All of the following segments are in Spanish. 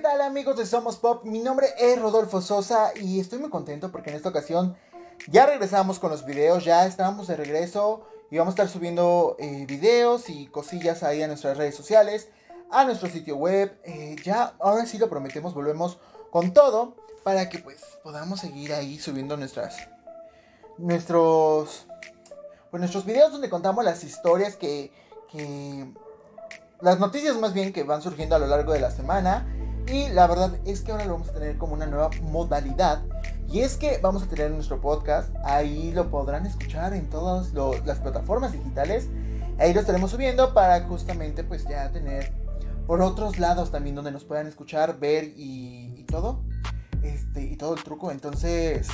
¿qué tal amigos de Somos Pop? Mi nombre es Rodolfo Sosa y estoy muy contento porque en esta ocasión ya regresamos con los videos, ya estamos de regreso y vamos a estar subiendo eh, videos y cosillas ahí a nuestras redes sociales, a nuestro sitio web. Eh, ya, ahora sí lo prometemos, volvemos con todo para que pues podamos seguir ahí subiendo nuestras, nuestros, pues, nuestros videos donde contamos las historias que, que las noticias más bien que van surgiendo a lo largo de la semana. Y la verdad es que ahora lo vamos a tener como una nueva modalidad. Y es que vamos a tener nuestro podcast. Ahí lo podrán escuchar en todas las plataformas digitales. Ahí lo estaremos subiendo para justamente pues ya tener por otros lados también donde nos puedan escuchar, ver y, todo. Este, y todo el truco. Entonces,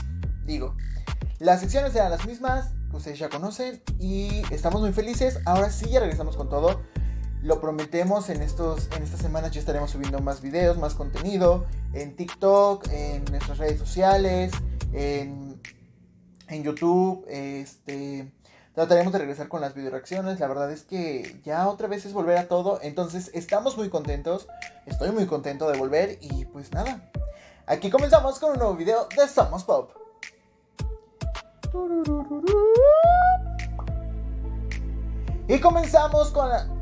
digo, las secciones eran las mismas que ustedes ya conocen. Y estamos muy felices. Ahora sí ya regresamos con todo. Lo prometemos, en, estos, en estas semanas ya estaremos subiendo más videos, más contenido en TikTok, en nuestras redes sociales, en, en YouTube. Este, trataremos de regresar con las video reacciones. La verdad es que ya otra vez es volver a todo. Entonces estamos muy contentos. Estoy muy contento de volver. Y pues nada. Aquí comenzamos con un nuevo video de Somos Pop. Y comenzamos con la...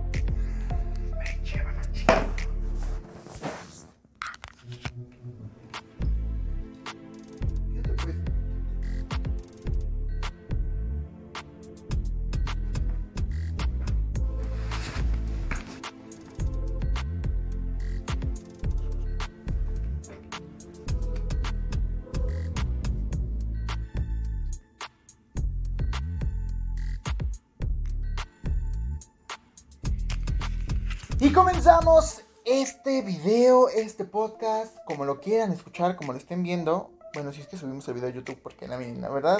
este video, este podcast, como lo quieran escuchar, como lo estén viendo. Bueno, si es que subimos el video a YouTube, porque la, la verdad,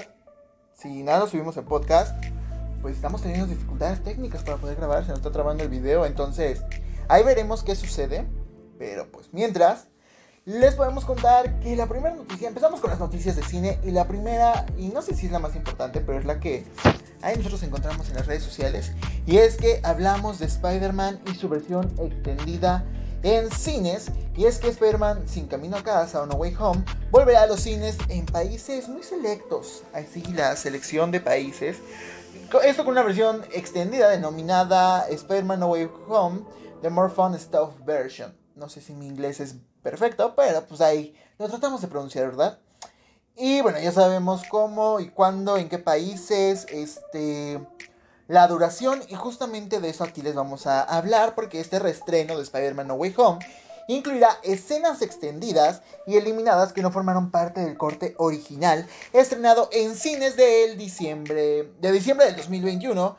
si nada subimos el podcast, pues estamos teniendo dificultades técnicas para poder grabar, se nos está trabando el video, entonces ahí veremos qué sucede. Pero pues mientras, les podemos contar que la primera noticia, empezamos con las noticias de cine y la primera, y no sé si es la más importante, pero es la que ahí nosotros encontramos en las redes sociales, y es que hablamos de Spider-Man y su versión extendida en cines, y es que Spider-Man sin camino a casa o No Way Home volverá a los cines en países muy selectos, así la selección de países, esto con una versión extendida denominada Spider-Man No Way Home, The More Fun Stuff Version. No sé si mi inglés es perfecto, pero pues ahí lo tratamos de pronunciar, ¿verdad? Y bueno, ya sabemos cómo y cuándo, en qué países, este, la duración y justamente de eso aquí les vamos a hablar porque este reestreno de Spider-Man No Way Home incluirá escenas extendidas y eliminadas que no formaron parte del corte original estrenado en cines del diciembre, de diciembre del 2021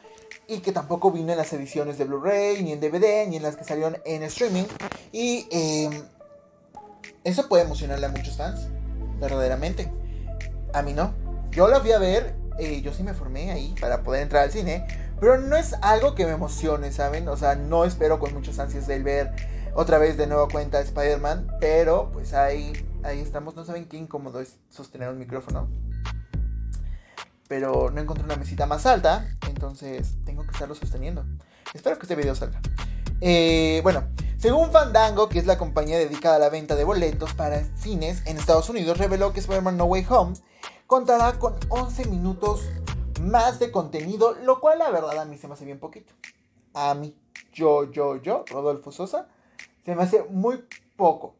y que tampoco vino en las ediciones de Blu-ray, ni en DVD, ni en las que salieron en streaming. Y em, eso puede emocionarle a muchos fans, verdaderamente. A mí no. Yo la fui a ver, eh, yo sí me formé ahí para poder entrar al cine, pero no es algo que me emocione, ¿saben? O sea, no espero con muchas ansias de ver otra vez de nuevo cuenta Spider-Man, pero pues ahí, ahí estamos. No saben qué incómodo es sostener un micrófono. Pero no encontré una mesita más alta, entonces tengo que estarlo sosteniendo. Espero que este video salga. Eh, bueno, según Fandango, que es la compañía dedicada a la venta de boletos para cines en Estados Unidos, reveló que Spider-Man No Way Home contará con 11 minutos más de contenido, lo cual la verdad a mí se me hace bien poquito. A mí, yo, yo, yo, Rodolfo Sosa, se me hace muy poco.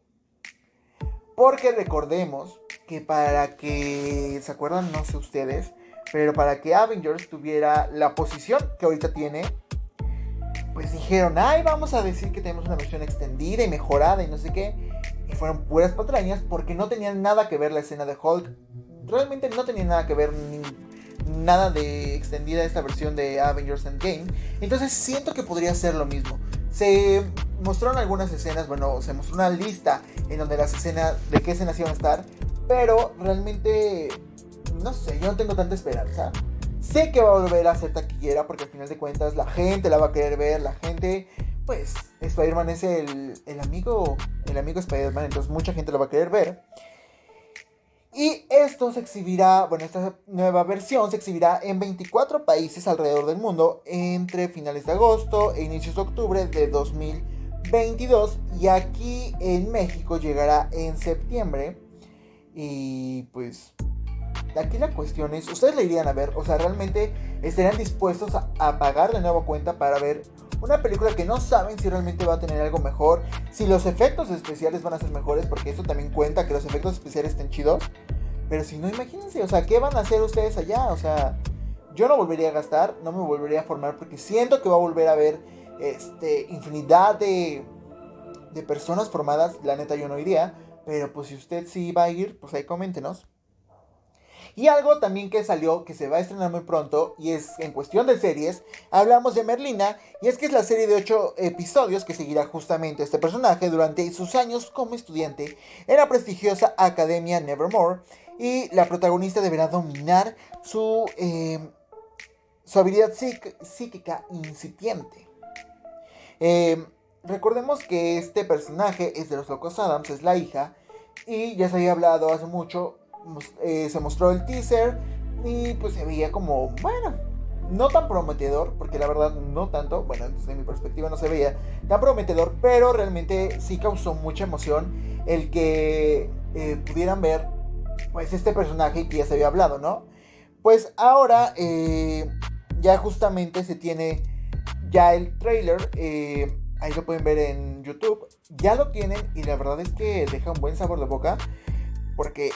Porque recordemos que para que, ¿se acuerdan? No sé ustedes, pero para que Avengers tuviera la posición que ahorita tiene, pues dijeron, ay, vamos a decir que tenemos una versión extendida y mejorada y no sé qué. Y fueron puras patrañas porque no tenían nada que ver la escena de Hulk. Realmente no tenía nada que ver nada de extendida esta versión de Avengers Endgame. Entonces siento que podría ser lo mismo. Se mostraron algunas escenas, bueno, se mostró una lista en donde las escenas, de qué escenas iban a estar. Pero realmente, no sé, yo no tengo tanta esperanza. Sé que va a volver a ser taquillera porque al final de cuentas la gente la va a querer ver, la gente, pues Spider-Man es el, el, amigo, el amigo Spider-Man, entonces mucha gente lo va a querer ver. Y esto se exhibirá, bueno, esta nueva versión se exhibirá en 24 países alrededor del mundo entre finales de agosto e inicios de octubre de 2022. 2022 y aquí en México llegará en septiembre. Y pues aquí la cuestión es, ¿ustedes la irían a ver? O sea, ¿realmente estarían dispuestos a, pagar de nueva cuenta para ver una película que no saben si realmente va a tener algo mejor? Si los efectos especiales van a ser mejores, porque eso también cuenta que los efectos especiales estén chidos. Pero si no, imagínense, o sea, ¿qué van a hacer ustedes allá? O sea, yo no volvería a gastar, no me volvería a formar porque siento que va a volver a haber este, infinidad de, de personas formadas. La neta yo no iría, pero pues si usted sí va a ir, pues ahí coméntenos. Y algo también que salió, que se va a estrenar muy pronto, y es en cuestión de series, hablamos de Merlina, y es que es la serie de 8 episodios que seguirá justamente este personaje durante sus años como estudiante en la prestigiosa Academia Nevermore, y la protagonista deberá dominar su, eh, su habilidad psíquica incipiente. Eh, recordemos que este personaje es de los Locos Adams, es la hija, y ya se había hablado hace mucho eh, se mostró el teaser y pues se veía como, bueno, no tan prometedor, porque la verdad no tanto, bueno, desde mi perspectiva no se veía tan prometedor, pero realmente sí causó mucha emoción el que eh, pudieran ver pues este personaje que ya se había hablado, ¿no? Pues ahora eh, ya justamente se tiene ya el trailer, ahí lo pueden ver en YouTube, ya lo tienen y la verdad es que deja un buen sabor de boca, porque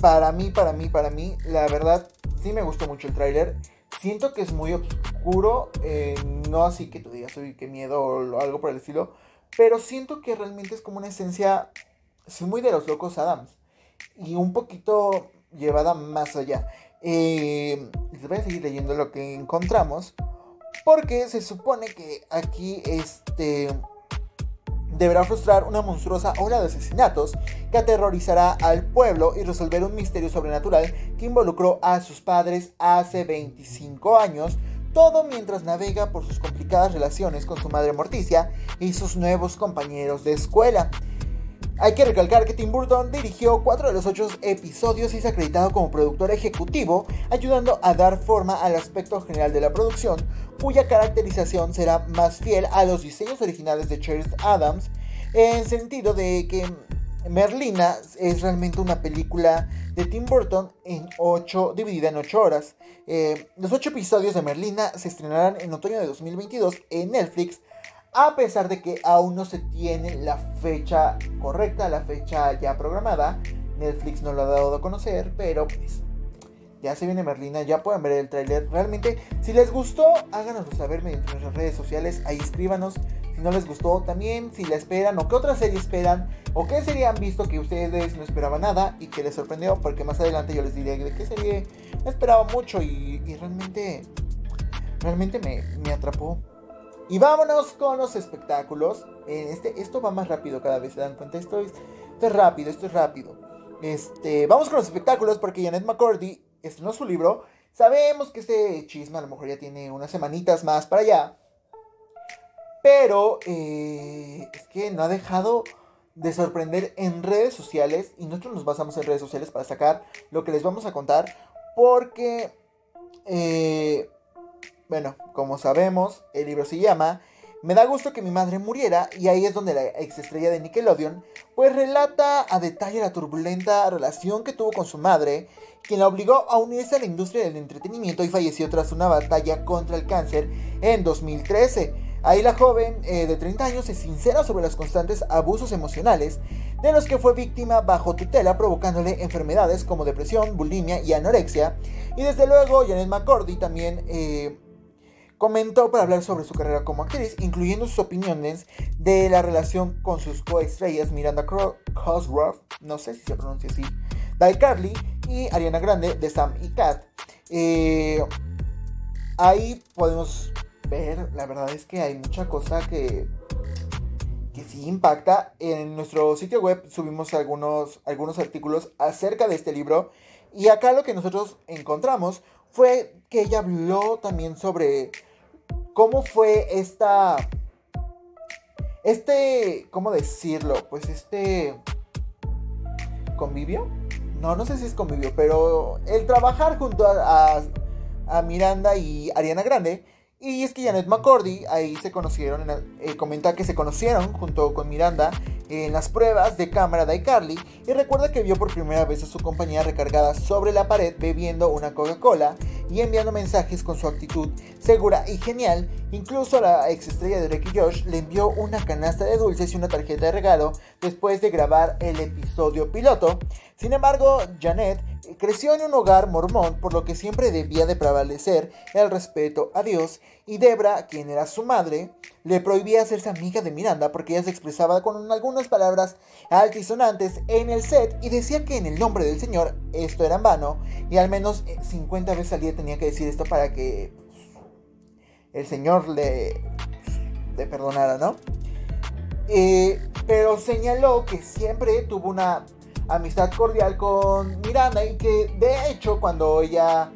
para mí, para mí, para mí, la verdad, sí me gustó mucho el tráiler. Siento que es muy oscuro, eh, no así que tú digas, uy, qué miedo o algo por el estilo, pero siento que realmente es como una esencia, muy de los locos Adams, y un poquito llevada más allá. Eh, les voy a seguir leyendo lo que encontramos, porque se supone que aquí, este deberá frustrar una monstruosa ola de asesinatos que aterrorizará al pueblo y resolver un misterio sobrenatural que involucró a sus padres hace 25 años, todo mientras navega por sus complicadas relaciones con su madre Morticia y sus nuevos compañeros de escuela. Hay que recalcar que Tim Burton dirigió cuatro de los ocho episodios y es acreditado como productor ejecutivo, ayudando a dar forma al aspecto general de la producción, cuya caracterización será más fiel a los diseños originales de Charles Adams, en sentido de que Merlina es realmente una película de Tim Burton en ocho, dividida en 8 horas. Eh, los ocho episodios de Merlina se estrenarán en otoño de 2022 en Netflix a pesar de que aún no se tiene la fecha correcta, la fecha ya programada. Netflix no lo ha dado a conocer, pero pues ya se viene Merlina, ya pueden ver el tráiler. Realmente, si les gustó, háganoslo saber mediante nuestras redes sociales, ahí escríbanos. Si no les gustó, también si la esperan o qué otra serie esperan o qué serie han visto que ustedes no esperaban nada y que les sorprendió, porque más adelante yo les diré de qué serie esperaba mucho y, realmente, realmente me, me atrapó. Y vámonos con los espectáculos. este, esto va más rápido cada vez, se dan cuenta. Esto es, rápido, esto es rápido. Este, vamos con los espectáculos porque Janet McCordy estrenó su libro. Sabemos que este chisme a lo mejor ya tiene unas semanitas más para allá. Pero eh, es que no ha dejado de sorprender en redes sociales. Y nosotros nos basamos en redes sociales para sacar lo que les vamos a contar. Porque eh, bueno, como sabemos, el libro se llama Me da gusto que mi madre muriera y ahí es donde la exestrella de Nickelodeon pues relata a detalle la turbulenta relación que tuvo con su madre, quien la obligó a unirse a la industria del entretenimiento y falleció tras una batalla contra el cáncer en 2013. Ahí la joven eh, de 30 años se sincera sobre los constantes abusos emocionales de los que fue víctima bajo tutela, provocándole enfermedades como depresión, bulimia y anorexia. Y desde luego, Janet McCordy también eh, comentó para hablar sobre su carrera como actriz, incluyendo sus opiniones de la relación con sus coestrellas Miranda Cosgrove, no sé si se pronuncia así, Dai Carly y Ariana Grande de Sam y Cat. Eh, ahí podemos ver, la verdad es que hay mucha cosa que, que sí impacta. En nuestro sitio web subimos algunos, algunos artículos acerca de este libro. Y acá lo que nosotros encontramos fue que ella habló también sobre cómo fue esta... Este, ¿cómo decirlo? Pues este... ¿Convivio? No, no sé si es convivio, pero el trabajar junto a, a, Miranda y Ariana Grande, Y es que Janet McCordy ahí se conocieron, eh, comenta que se conocieron junto con Miranda en las pruebas de cámara de iCarly y recuerda que vio por primera vez a su compañía recargada sobre la pared bebiendo una Coca-Cola y enviando mensajes con su actitud segura y genial. Incluso la ex estrella de Ricky Josh le envió una canasta de dulces y una tarjeta de regalo después de grabar el episodio piloto. Sin embargo, Janet creció en un hogar mormón, por lo que siempre debía de prevalecer el respeto a Dios, y Debra, quien era su madre, le prohibía hacerse amiga de Miranda porque ella se expresaba con algunas palabras altisonantes en el set y decía que en el nombre del Señor esto era en vano, y al menos 50 veces al día tenía que decir esto para que el Señor le, le perdonara, ¿no? Eh, pero señaló que siempre tuvo una amistad cordial con Miranda y que de hecho cuando ella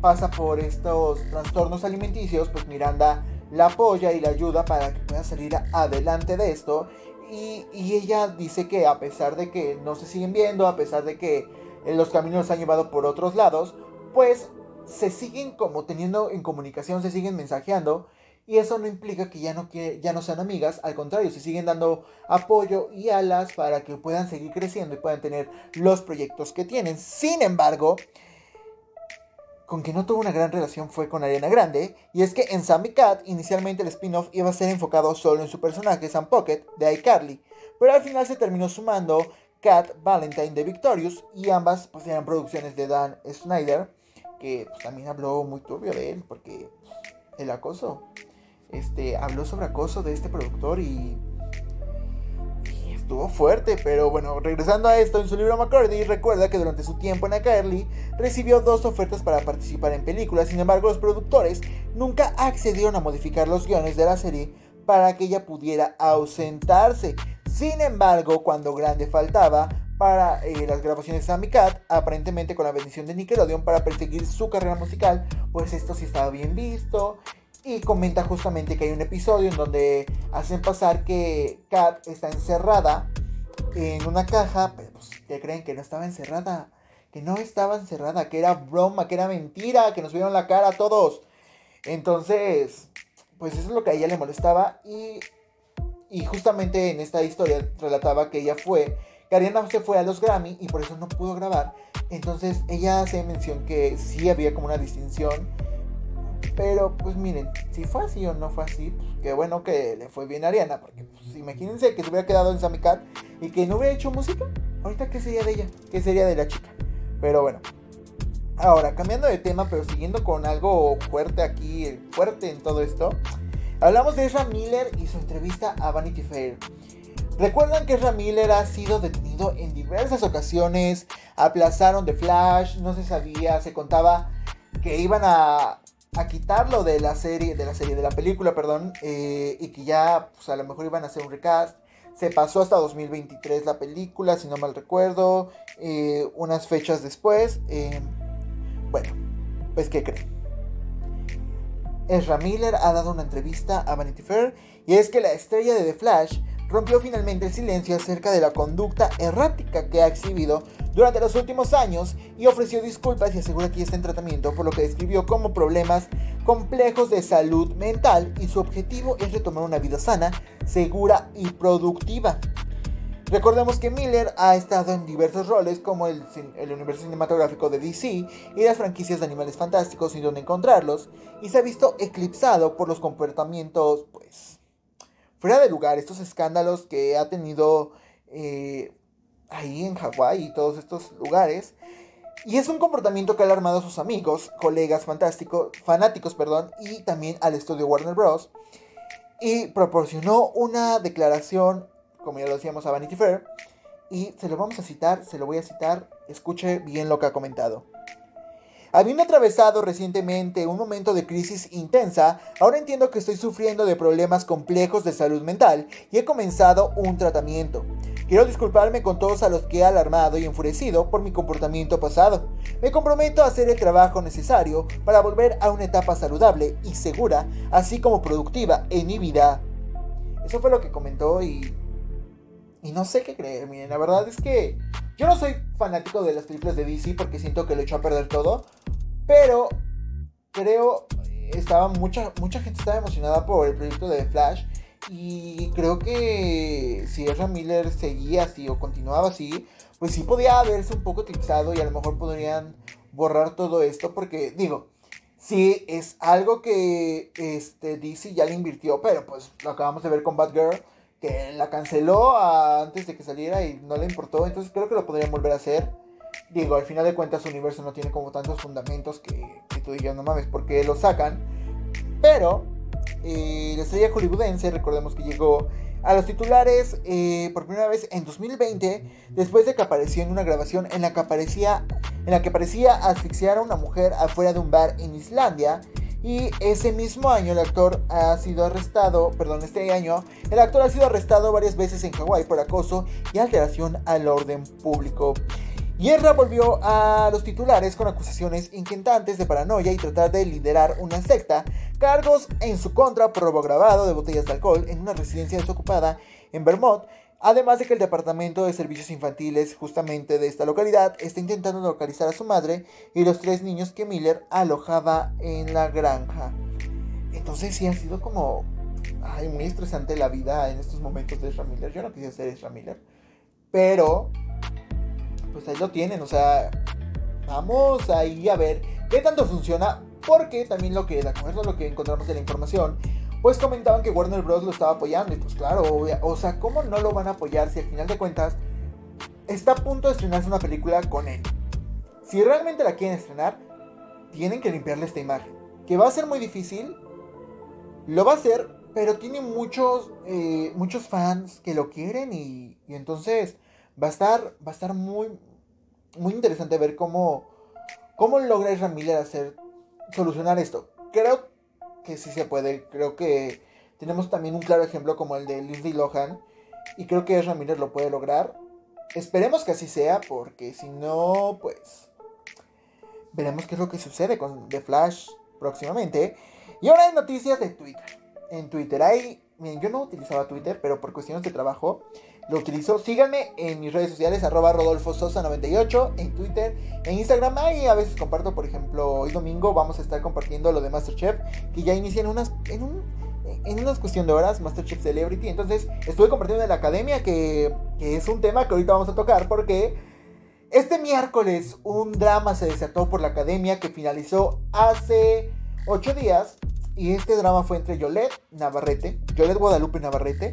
pasa por estos trastornos alimenticios, pues Miranda la apoya y la ayuda para que pueda salir adelante de esto. Y, ella dice que a pesar de que no se siguen viendo, a pesar de que los caminos se han llevado por otros lados, pues se siguen como teniendo en comunicación, se siguen mensajeando y eso no implica que ya no, ya no sean amigas, al contrario, se siguen dando apoyo y alas para que puedan seguir creciendo y puedan tener los proyectos que tienen. Sin embargo, con quien no tuvo una gran relación fue con Ariana Grande, y es que en Sammy Cat inicialmente el spin-off iba a ser enfocado solo en su personaje Sam Pocket de iCarly, pero al final se terminó sumando Cat Valentine de Victorious y ambas pues eran producciones de Dan Snyder, que pues, también habló muy turbio de él porque el acoso este, habló sobre acoso de este productor y, estuvo fuerte. Pero bueno, regresando a esto, en su libro McCarthy recuerda que durante su tiempo en iCarly recibió dos ofertas para participar en películas. Sin embargo, los productores nunca accedieron a modificar los guiones de la serie para que ella pudiera ausentarse. Sin embargo, cuando Grande faltaba para eh, las grabaciones de Sammy Cat, aparentemente con la bendición de Nickelodeon para perseguir su carrera musical, pues esto sí estaba bien visto y comenta justamente que hay un episodio en donde hacen pasar que Kat está encerrada en una caja, pero pues, que creen que no estaba encerrada, que no estaba encerrada, que era broma, que era mentira, que nos vieron la cara a todos. Entonces, pues eso es lo que a ella le molestaba y, y justamente en esta historia relataba que ella fue, que Ariana se fue a los Grammy y por eso no pudo grabar. Entonces ella hace mención que sí había como una distinción pero pues miren, si fue así o no fue así, pues qué bueno que le fue bien a Ariana, porque pues, imagínense que se hubiera quedado en Samicat y que no hubiera hecho música. Ahorita, ¿qué sería de ella? ¿Qué sería de la chica? Pero bueno. Ahora, cambiando de tema, pero siguiendo con algo fuerte aquí, fuerte en todo esto, hablamos de Ezra Miller y su entrevista a Vanity Fair. Recuerdan que Ezra Miller ha sido detenido en diversas ocasiones, aplazaron The Flash, no se sabía, se contaba que iban a a quitarlo de la serie, de la serie, de la película, perdón, eh, y que ya, pues a lo mejor iban a hacer un recast. Se pasó hasta 2023 la película, si no mal recuerdo, eh, unas fechas después. Eh, bueno, pues ¿qué creen? Ezra Miller ha dado una entrevista a Vanity Fair y es que la estrella de The Flash rompió finalmente el silencio acerca de la conducta errática que ha exhibido durante los últimos años y ofreció disculpas y asegura que está en tratamiento por lo que describió como problemas complejos de salud mental y su objetivo es retomar una vida sana, segura y productiva. Recordemos que Miller ha estado en diversos roles como el, universo cinematográfico de DC y las franquicias de animales fantásticos y donde encontrarlos, y se ha visto eclipsado por los comportamientos, pues, fuera de lugar, estos escándalos que ha tenido eh, ahí en Hawái y todos estos lugares. Y es un comportamiento que ha alarmado a sus amigos, colegas fantásticos, fanáticos, perdón, y también al estudio Warner Bros. Y proporcionó una declaración, como ya lo decíamos a Vanity Fair, y se lo vamos a citar, se lo voy a citar, escuche bien lo que ha comentado. Habiendo atravesado recientemente un momento de crisis intensa, ahora entiendo que estoy sufriendo de problemas complejos de salud mental y he comenzado un tratamiento. Quiero disculparme con todos a los que he alarmado y enfurecido por mi comportamiento pasado. Me comprometo a hacer el trabajo necesario para volver a una etapa saludable y segura, así como productiva en mi vida. Eso fue lo que comentó y... Y no sé qué creer, miren, la verdad es que yo no soy fanático de las películas de DC porque siento que lo echó a perder todo. Pero creo estaba mucha, mucha gente estaba emocionada por el proyecto de Flash. Y creo que si Ezra Miller seguía así o continuaba así, pues sí podía haberse un poco eclipsado y a lo mejor podrían borrar todo esto. Porque, digo, sí es algo que este, DC ya le invirtió, pero pues lo acabamos de ver con Batgirl, que la canceló antes de que saliera y no le importó. Entonces creo que lo podrían volver a hacer. Digo, al final de cuentas su universo no tiene como tantos fundamentos que, que tú digas, no mames, ¿por qué lo sacan? Pero eh, la estrella hollywoodense, recordemos que llegó a los titulares eh, por primera vez en 2020, después de que apareció en una grabación en la que aparecía, en la que parecía asfixiar a una mujer afuera de un bar en Islandia. Y ese mismo año el actor ha sido arrestado, perdón, este año, el actor ha sido arrestado varias veces en Hawái por acoso y alteración al orden público. Hierra volvió a los titulares con acusaciones inquietantes de paranoia y tratar de liderar una secta, cargos en su contra por robo grabado de botellas de alcohol en una residencia desocupada en Vermont, además de que el Departamento de Servicios Infantiles justamente de esta localidad está intentando localizar a su madre y los tres niños que Miller alojaba en la granja. Entonces sí ha sido como ay, muy estresante la vida en estos momentos de Ezra Miller. Yo no quise ser Ezra Miller, pero pues ahí lo tienen, o sea, vamos ahí a ver qué tanto funciona, porque también lo que, de acuerdo a lo que encontramos de la información, pues comentaban que Warner Bros. lo estaba apoyando, y pues claro, o sea, ¿cómo no lo van a apoyar si al final de cuentas está a punto de estrenarse una película con él? Si realmente la quieren estrenar, tienen que limpiarle esta imagen, que va a ser muy difícil, lo va a hacer, pero tiene muchos, eh, muchos fans que lo quieren y, entonces va a estar, va a estar muy, muy interesante ver cómo, cómo logra Miller hacer, solucionar esto. Creo que sí se puede, creo que tenemos también un claro ejemplo como el de Lindsay Lohan, y creo que Miller lo puede lograr. Esperemos que así sea, porque si no, pues veremos qué es lo que sucede con The Flash próximamente. Y ahora hay noticias de Twitter. En Twitter hay, miren, yo no utilizaba Twitter, pero por cuestiones de trabajo lo utilizo. Síganme en mis redes sociales, arroba Rodolfo Sosa 98, en Twitter, en Instagram. Ahí a veces comparto, por ejemplo, hoy domingo vamos a estar compartiendo lo de Masterchef, que ya inician unas, en, un, en unas cuestión de horas, Masterchef Celebrity. Entonces, estuve compartiendo en la academia, que, que es un tema que ahorita vamos a tocar, porque este miércoles un drama se desató por la academia que finalizó hace 8 días. Y este drama fue entre Yolette Navarrete, Yolette Guadalupe Navarrete,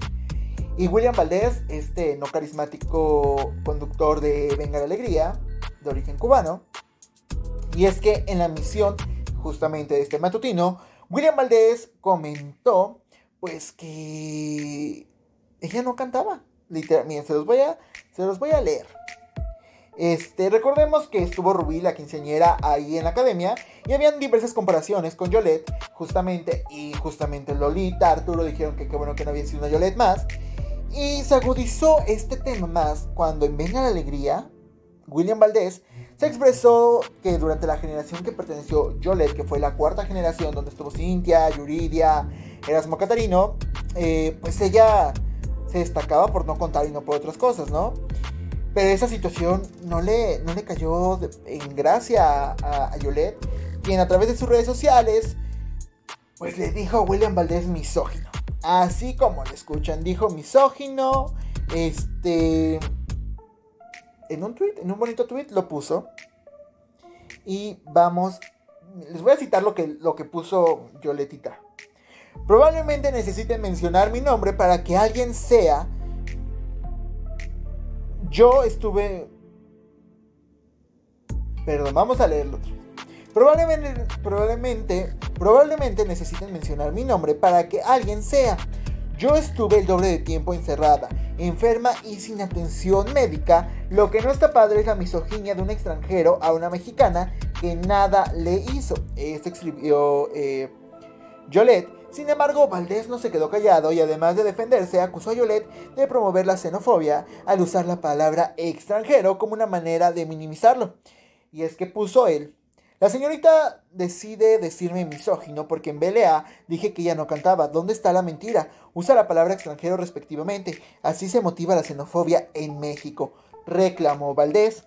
y William Valdés, este no carismático conductor de Venga la Alegría, de origen cubano. Y es que en la misión justamente de este matutino, William Valdés comentó pues que ella no cantaba. Literalmente, se los voy a, se los voy a leer. Este, recordemos que estuvo Rubí, la quinceañera, ahí en la academia y habían diversas comparaciones con Yolette, justamente, y justamente Lolita, Arturo dijeron que qué bueno que no había sido una Yolette más. Y se agudizó este tema más cuando en Venga la Alegría, William Valdés se expresó que durante la generación que perteneció Yolette, que fue la cuarta generación donde estuvo Cintia, Yuridia, Erasmo Catarino, eh, pues ella se destacaba por no contar y no por otras cosas, ¿no? Pero esa situación no le, no le cayó en gracia a, a Yolette, quien a través de sus redes sociales, pues le dijo a William Valdés misógino. Así como lo escuchan, dijo misógino. Este. En un tweet, en un bonito tweet lo puso. Y vamos. Les voy a citar lo que, lo que puso Yoletita. Probablemente necesiten mencionar mi nombre para que alguien sea. Yo estuve. Perdón, vamos a leerlo Probablemente, probablemente, probablemente necesiten mencionar mi nombre para que alguien sea. Yo estuve el doble de tiempo encerrada, enferma y sin atención médica. Lo que no está padre es la misoginia de un extranjero a una mexicana que nada le hizo. Esto escribió eh. Sin embargo, Valdés no se quedó callado y además de defenderse, acusó a Yolette de promover la xenofobia al usar la palabra extranjero como una manera de minimizarlo. Y es que puso él, la señorita decide decirme misógino porque en BLA dije que ella no cantaba. ¿Dónde está la mentira? Usa la palabra extranjero respectivamente. Así se motiva la xenofobia en México. Reclamó Valdés.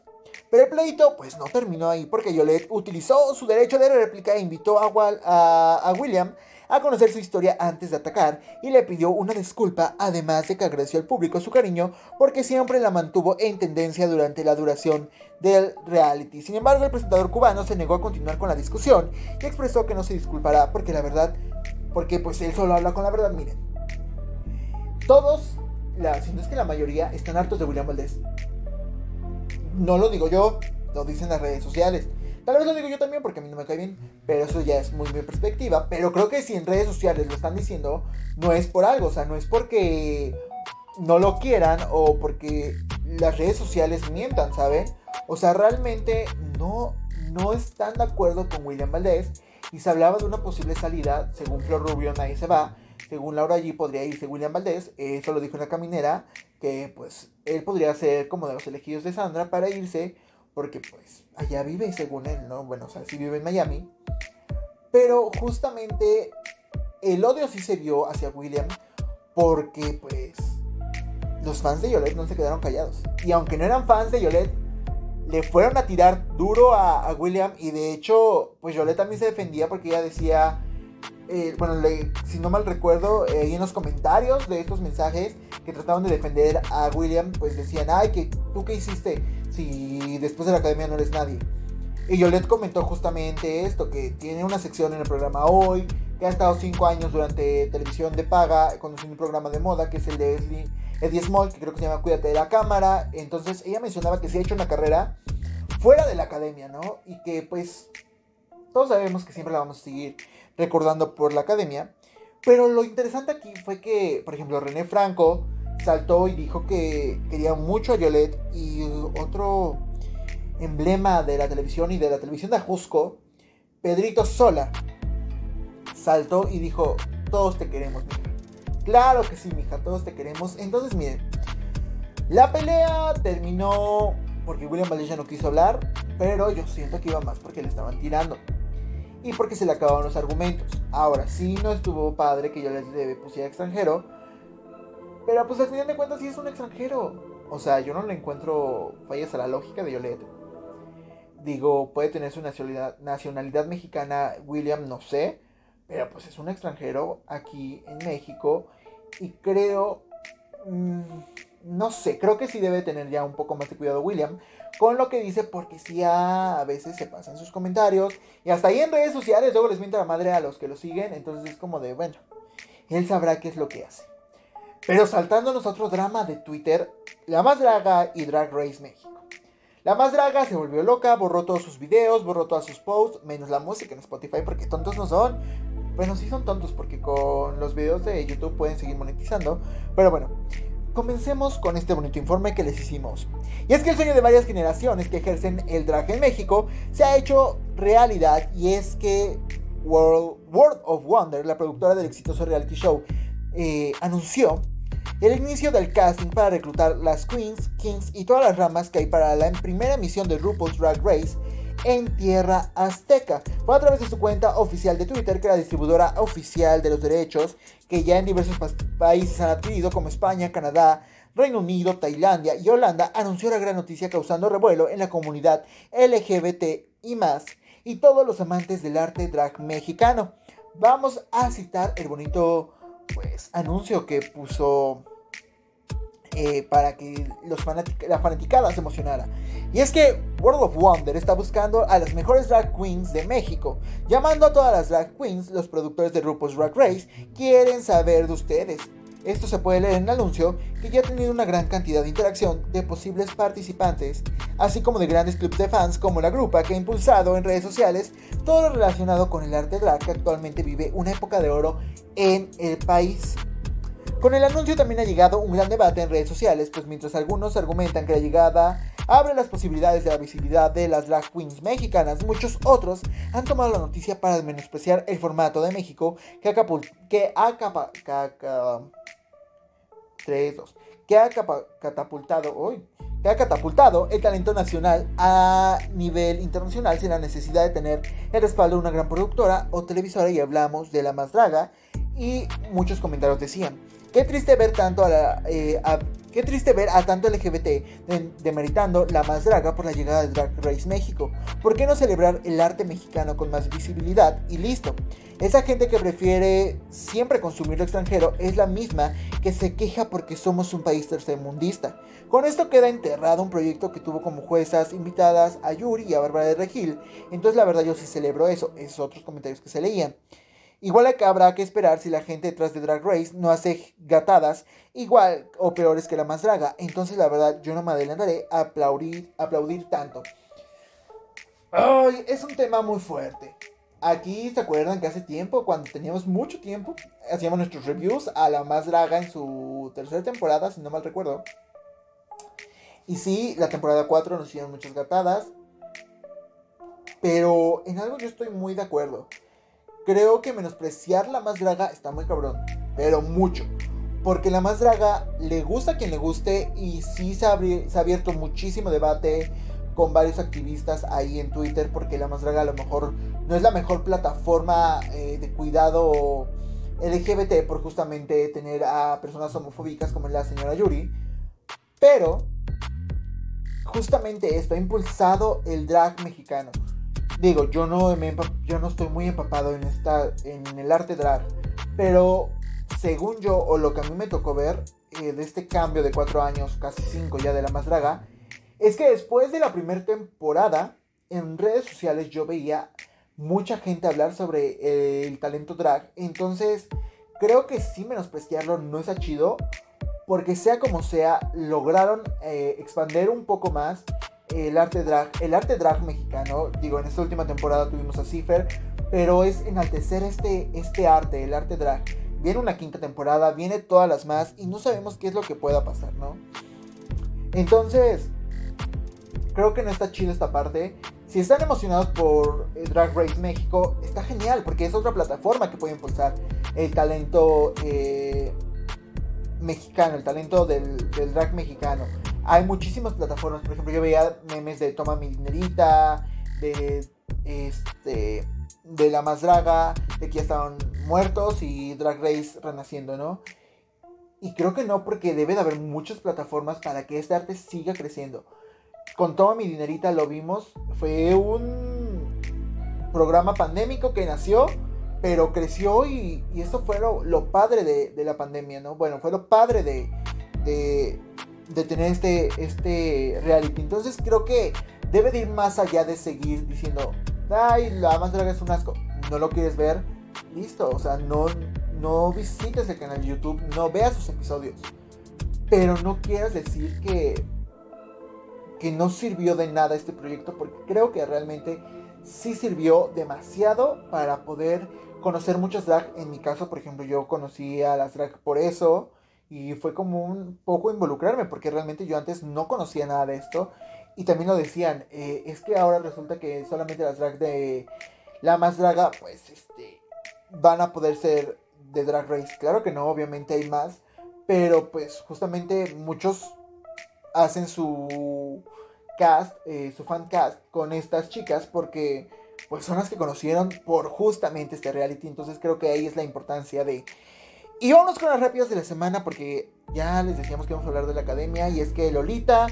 Pero el pleito pues no terminó ahí porque Yolette utilizó su derecho de réplica e invitó a, a William a conocer su historia antes de atacar y le pidió una disculpa, además de que agradeció al público su cariño porque siempre la mantuvo en tendencia durante la duración del reality. Sin embargo, el presentador cubano se negó a continuar con la discusión y expresó que no se disculpará porque la verdad, porque pues él solo habla con la verdad, miren. Todos, la, si es que la mayoría, están hartos de William Valdés. No lo digo yo, lo dicen las redes sociales. Tal vez lo digo yo también porque a mí no me cae bien, pero eso ya es muy mi perspectiva. Pero creo que si en redes sociales lo están diciendo, no es por algo, o sea, no es porque no lo quieran o porque las redes sociales mientan, ¿saben? O sea, realmente no, no están de acuerdo con William Valdés y se hablaba de una posible salida, según Flor Rubio, nadie se va. Según Laura allí podría irse William Valdés, eso lo dijo en la caminera, que pues él podría ser como de los elegidos de Sandra para irse porque pues allá vive según él, ¿no? Bueno, o sea, sí vive en Miami. Pero justamente el odio sí se vio hacia William porque pues los fans de Yolette no se quedaron callados. Y aunque no eran fans de Yolette, le fueron a tirar duro a, William y de hecho pues Yolette también se defendía porque ella decía... Eh, bueno, si no mal recuerdo, eh, ahí en los comentarios de estos mensajes que trataban de defender a William, pues decían, ay, que tú qué hiciste, si después de la academia no eres nadie. Y Yolette comentó justamente esto, que tiene una sección en el programa hoy, que ha estado cinco años durante televisión de paga, conduciendo un programa de moda, que es el de Eddie Small, que creo que se llama Cuídate de la Cámara. Entonces ella mencionaba que se ha hecho una carrera fuera de la academia, ¿no? Y que pues todos sabemos que siempre la vamos a seguir recordando por la academia. Pero lo interesante aquí fue que, por ejemplo, René Franco saltó y dijo que quería mucho a Yolette y otro emblema de la televisión y de la televisión de Ajusco, Pedrito Sola, saltó y dijo, todos te queremos, mija. Claro que sí, mija, todos te queremos. Entonces, miren, la pelea terminó porque William Valencia no quiso hablar, pero yo siento que iba más porque le estaban tirando. Y porque se le acabaron los argumentos. Ahora, sí no estuvo padre que yo le pusiera extranjero, pero pues al final de cuentas sí es un extranjero. O sea, yo no le encuentro fallas a la lógica de Yolette. Digo, puede tener su nacionalidad, nacionalidad mexicana, William, no sé. Pero pues es un extranjero aquí en México. Y creo... Mm, no sé, creo que sí debe tener ya un poco más de cuidado William con lo que dice porque sí a, veces se pasan sus comentarios y hasta ahí en redes sociales luego les miente la madre a los que lo siguen, entonces es como de, bueno, él sabrá qué es lo que hace. Pero saltándonos a otro drama de Twitter, La Más Draga y Drag Race México. La Más Draga se volvió loca, borró todos sus videos, borró todas sus posts, menos la música en Spotify porque tontos no son. Bueno, sí son tontos porque con los videos de YouTube pueden seguir monetizando. Pero bueno, comencemos con este bonito informe que les hicimos. Y es que el sueño de varias generaciones que ejercen el drag en México se ha hecho realidad y es que World, of Wonder, la productora del exitoso reality show, eh, anunció el inicio del casting para reclutar las queens, kings y todas las ramas que hay para la primera emisión de RuPaul's Drag Race en tierra azteca. Fue a través de su cuenta oficial de Twitter que la distribuidora oficial de los derechos, que ya en diversos países han adquirido como España, Canadá, Reino Unido, Tailandia y Holanda, anunció la gran noticia causando revuelo en la comunidad LGBT y más, y todos los amantes del arte drag mexicano. Vamos a citar el bonito pues, anuncio que puso eh, para que los la fanaticada se emocionara. Y es que World of Wonder está buscando a las mejores drag queens de México. Llamando a todas las drag queens, los productores de RuPaul's Drag Race quieren saber de ustedes. Esto se puede leer en el anuncio, que ya ha tenido una gran cantidad de interacción de posibles participantes, así como de grandes clubs de fans como la grupa que ha impulsado en redes sociales todo lo relacionado con el arte drag que actualmente vive una época de oro en el país. Con el anuncio también ha llegado un gran debate en redes sociales, pues mientras algunos argumentan que la llegada abre las posibilidades de la visibilidad de las drag queens mexicanas, muchos otros han tomado la noticia para menospreciar el formato de México que ha, que ha capa 3, 2. Que ha hoy. Que ha catapultado el talento nacional a nivel internacional sin la necesidad de tener el respaldo de una gran productora o televisora y hablamos de la más draga y muchos comentarios decían, qué triste ver tanto a la, eh, Qué triste ver a tanto LGBT demeritando la más draga por la llegada de Drag Race México. ¿Por qué no celebrar el arte mexicano con más visibilidad y listo? Esa gente que prefiere siempre consumir lo extranjero es la misma que se queja porque somos un país tercermundista. Con esto queda enterrado un proyecto que tuvo como juezas invitadas a Yuri y a Bárbara de Regil. Entonces la verdad yo sí celebro eso, esos otros comentarios que se leían. Igual que habrá que esperar si la gente detrás de Drag Race no hace gatadas igual o peores que la más draga. Entonces la verdad yo no me adelantaré a aplaudir, aplaudir tanto. Ay, es un tema muy fuerte. Aquí se acuerdan que hace tiempo, cuando teníamos mucho tiempo, hacíamos nuestros reviews a la más draga en su tercera temporada, si no mal recuerdo. Y sí, la temporada 4 nos hicieron muchas gatadas. Pero en algo yo estoy muy de acuerdo creo que menospreciar la más draga está muy cabrón. Pero mucho. Porque la más draga le gusta a quien le guste y sí se ha, abierto muchísimo debate con varios activistas ahí en Twitter porque la más draga a lo mejor no es la mejor plataforma eh, de cuidado LGBT por justamente tener a personas homofóbicas como la señora Yuri. Pero justamente esto ha impulsado el drag mexicano. Digo, yo no, estoy muy empapado en, el arte drag, pero según yo, o lo que a mí me tocó ver eh, de este cambio de cuatro años, casi cinco ya de la más draga, es que después de la primera temporada, en redes sociales yo veía mucha gente hablar sobre el talento drag. Entonces, creo que sí menospreciarlo no es chido. Porque sea como sea, lograron eh, expandir un poco más el arte drag, el arte drag mexicano. Digo, en esta última temporada tuvimos a Cipher, pero es enaltecer este, este arte, el arte drag. Viene una quinta temporada, viene todas las más y no sabemos qué es lo que pueda pasar, ¿no? Entonces, creo que no está chido esta parte. Si están emocionados por Drag Race México, está genial porque es otra plataforma que puede impulsar el talento eh, mexicano, el talento del drag mexicano. Hay muchísimas plataformas, por ejemplo, yo veía memes de Toma mi dinerita, de este de la más draga, de que ya estaban muertos y Drag Race renaciendo, ¿no? Y creo que no, porque debe de haber muchas plataformas para que este arte siga creciendo. Con Toma mi dinerita lo vimos, fue un programa pandémico que nació, pero creció y, y eso fue lo, padre de, la pandemia, ¿no? Bueno, fue lo padre de, de tener este, este reality. Entonces creo que debe de ir más allá de seguir diciendo, ay, la más draga es un asco. No lo quieres ver, listo. O sea, no, no visites el canal de YouTube, no veas sus episodios. Pero no quieras decir que, que no sirvió de nada este proyecto, porque creo que realmente sí sirvió demasiado para poder conocer muchas drag. En mi caso, por ejemplo, yo conocí a las drag por eso. Y fue como un poco involucrarme, porque realmente yo antes no conocía nada de esto. Y también lo decían, eh, es que ahora resulta que solamente las drag de la más draga, pues, este, van a poder ser de Drag Race. Claro que no, obviamente hay más. Pero pues justamente muchos hacen su cast, eh, su fan cast con estas chicas porque pues son las que conocieron por justamente este reality. Entonces creo que ahí es la importancia de y vámonos con las rápidas de la semana porque ya les decíamos que vamos a hablar de la academia y es que Lolita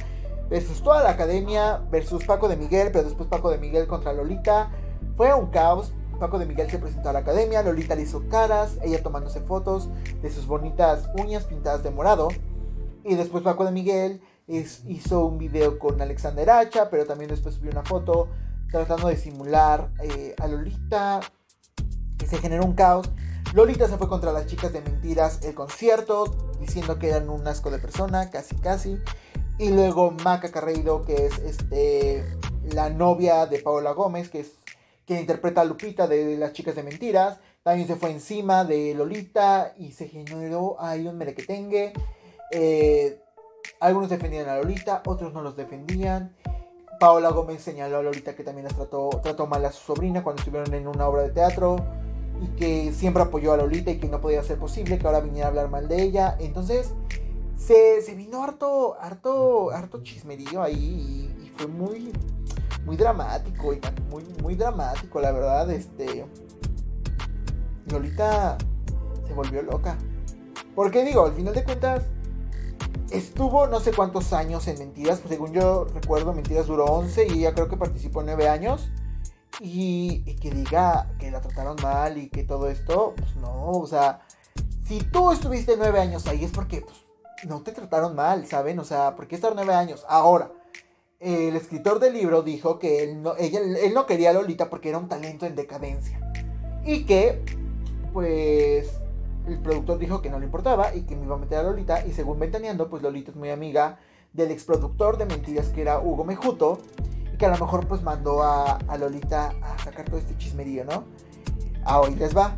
versus toda la academia versus Paco de Miguel, pero después Paco de Miguel contra Lolita. Fue un caos. Paco de Miguel se presentó a la academia, Lolita le hizo caras, ella tomándose fotos de sus bonitas uñas pintadas de morado. Y después Paco de Miguel hizo un video con Alexander Hacha, pero también después subió una foto tratando de simular eh, a Lolita. Que se generó un caos. Lolita se fue contra las chicas de mentiras el concierto, diciendo que eran un asco de persona, casi casi. Y luego Maca Carreiro, que es este, la novia de Paola Gómez, que es quien interpreta a Lupita de las chicas de mentiras. También se fue encima de Lolita y se generó ahí un merequetengue. Eh, algunos defendían a Lolita, otros no los defendían. Paola Gómez señaló a Lolita que también las trató mal a su sobrina cuando estuvieron en una obra de teatro y que siempre apoyó a Lolita y que no podía ser posible que ahora viniera a hablar mal de ella. Entonces se, se vino harto, harto, harto chismerío ahí y, fue muy, muy dramático, y muy, muy dramático, la verdad. Este, Lolita se volvió loca. Porque digo, al final de cuentas, estuvo no sé cuántos años en Mentiras, pues según yo recuerdo, Mentiras duró 11 y ella creo que participó 9 años. Y, que diga que la trataron mal y que todo esto, pues no, o sea, si tú estuviste 9 años ahí es porque pues, no te trataron mal, ¿saben? O sea, ¿por qué estar 9 años? Ahora, el escritor del libro dijo que él no, ella, él no quería a Lolita porque era un talento en decadencia. Y que, pues, el productor dijo que no le importaba y que me iba a meter a Lolita. Y según Ventaneando, pues Lolita es muy amiga del exproductor de mentiras que era Hugo Mejuto. Que a lo mejor pues mandó a, Lolita a sacar todo este chismerío, ¿no? A hoy les va.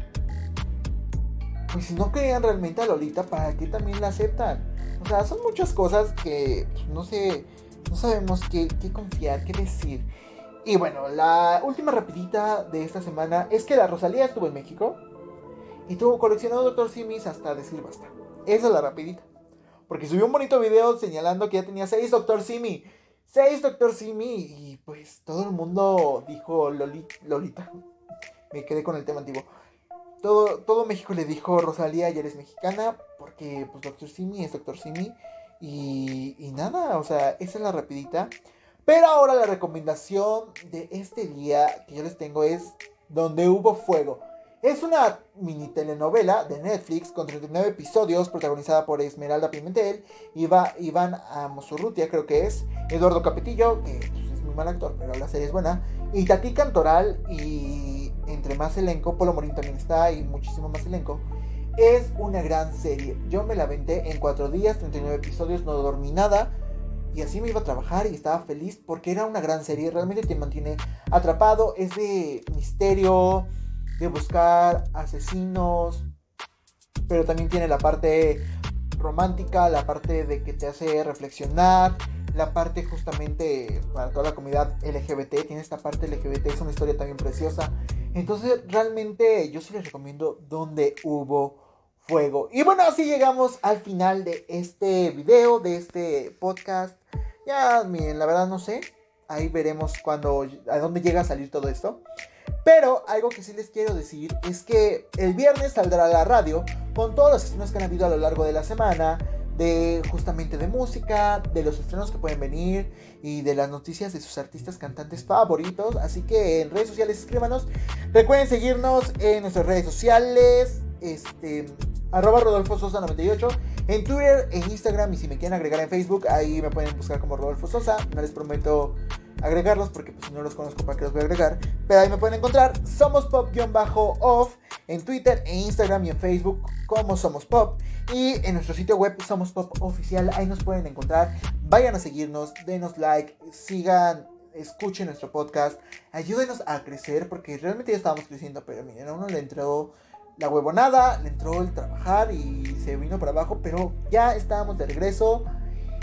Pues si no creían realmente a Lolita, ¿para qué también la aceptan? O sea, son muchas cosas que pues, no sé, no sabemos qué, confiar, qué decir. Y bueno, la última rapidita de esta semana es que la Rosalía estuvo en México y tuvo coleccionado Doctor Simis hasta decir basta. Esa es la rapidita. Porque subió un bonito video señalando que ya tenía 6 Doctor Simi. 6 Doctor Simi. Y pues todo el mundo dijo Lolita. Me quedé con el tema antiguo. Todo, todo México le dijo Rosalía, ya eres mexicana. Porque pues Doctor Simi es Doctor Simi. Y, y nada, o sea, esa es la rapidita. Pero ahora la recomendación de este día que yo les tengo es Donde hubo fuego. Es una mini telenovela de Netflix con 39 episodios protagonizada por Esmeralda Pimentel, Iva, Iván Amosurrutia creo que es, Eduardo Capetillo, que pues, es muy mal actor, pero la serie es buena, y Tati Cantoral y entre más elenco, Polo Morín también está y muchísimo más elenco. Es una gran serie. Yo me la venté en 4 días, 39 episodios, no dormí nada. Y así me iba a trabajar y estaba feliz porque era una gran serie. Realmente te mantiene atrapado. Es de misterio, de buscar asesinos. Pero también tiene la parte romántica, la parte de que te hace reflexionar. La parte justamente para toda la comunidad LGBT. Tiene esta parte LGBT. Es una historia también preciosa. Entonces realmente yo sí les recomiendo donde hubo fuego. Y bueno, así llegamos al final de este video, de este podcast. Ya, miren, la verdad no sé. Ahí veremos cuando, a dónde llega a salir todo esto. Pero algo que sí les quiero decir es que el viernes saldrá la radio con todos los estrenos que han habido a lo largo de la semana. De justamente de música, de los estrenos que pueden venir y de las noticias de sus artistas cantantes favoritos. Así que en redes sociales escríbanos. Recuerden seguirnos en nuestras redes sociales. Este, arroba Rodolfo Sosa 98 en Twitter, en Instagram y si me quieren agregar en Facebook, ahí me pueden buscar como Rodolfo Sosa. No les prometo agregarlos porque pues, si no los conozco para qué los voy a agregar. Pero ahí me pueden encontrar Somos Pop-off en Twitter, en Instagram y en Facebook como Somos Pop. Y en nuestro sitio web Somos Pop Oficial, ahí nos pueden encontrar. Vayan a seguirnos, denos like, sigan escuchen nuestro podcast, ayúdenos a crecer porque realmente ya estábamos creciendo, pero miren, a uno le entró la huevonada, le entró el trabajar y se vino para abajo, pero ya estábamos de regreso.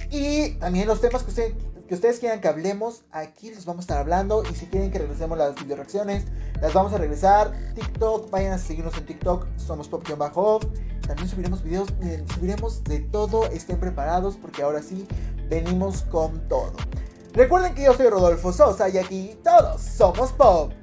Y también los temas que, que ustedes quieran que hablemos, aquí les vamos a estar hablando. Y si quieren que regresemos las video reacciones, las vamos a regresar. TikTok, vayan a seguirnos en TikTok, somos pop-off. También subiremos videos, subiremos de todo, estén preparados porque ahora sí venimos con todo. Recuerden que yo soy Rodolfo Sosa y aquí todos somos pop.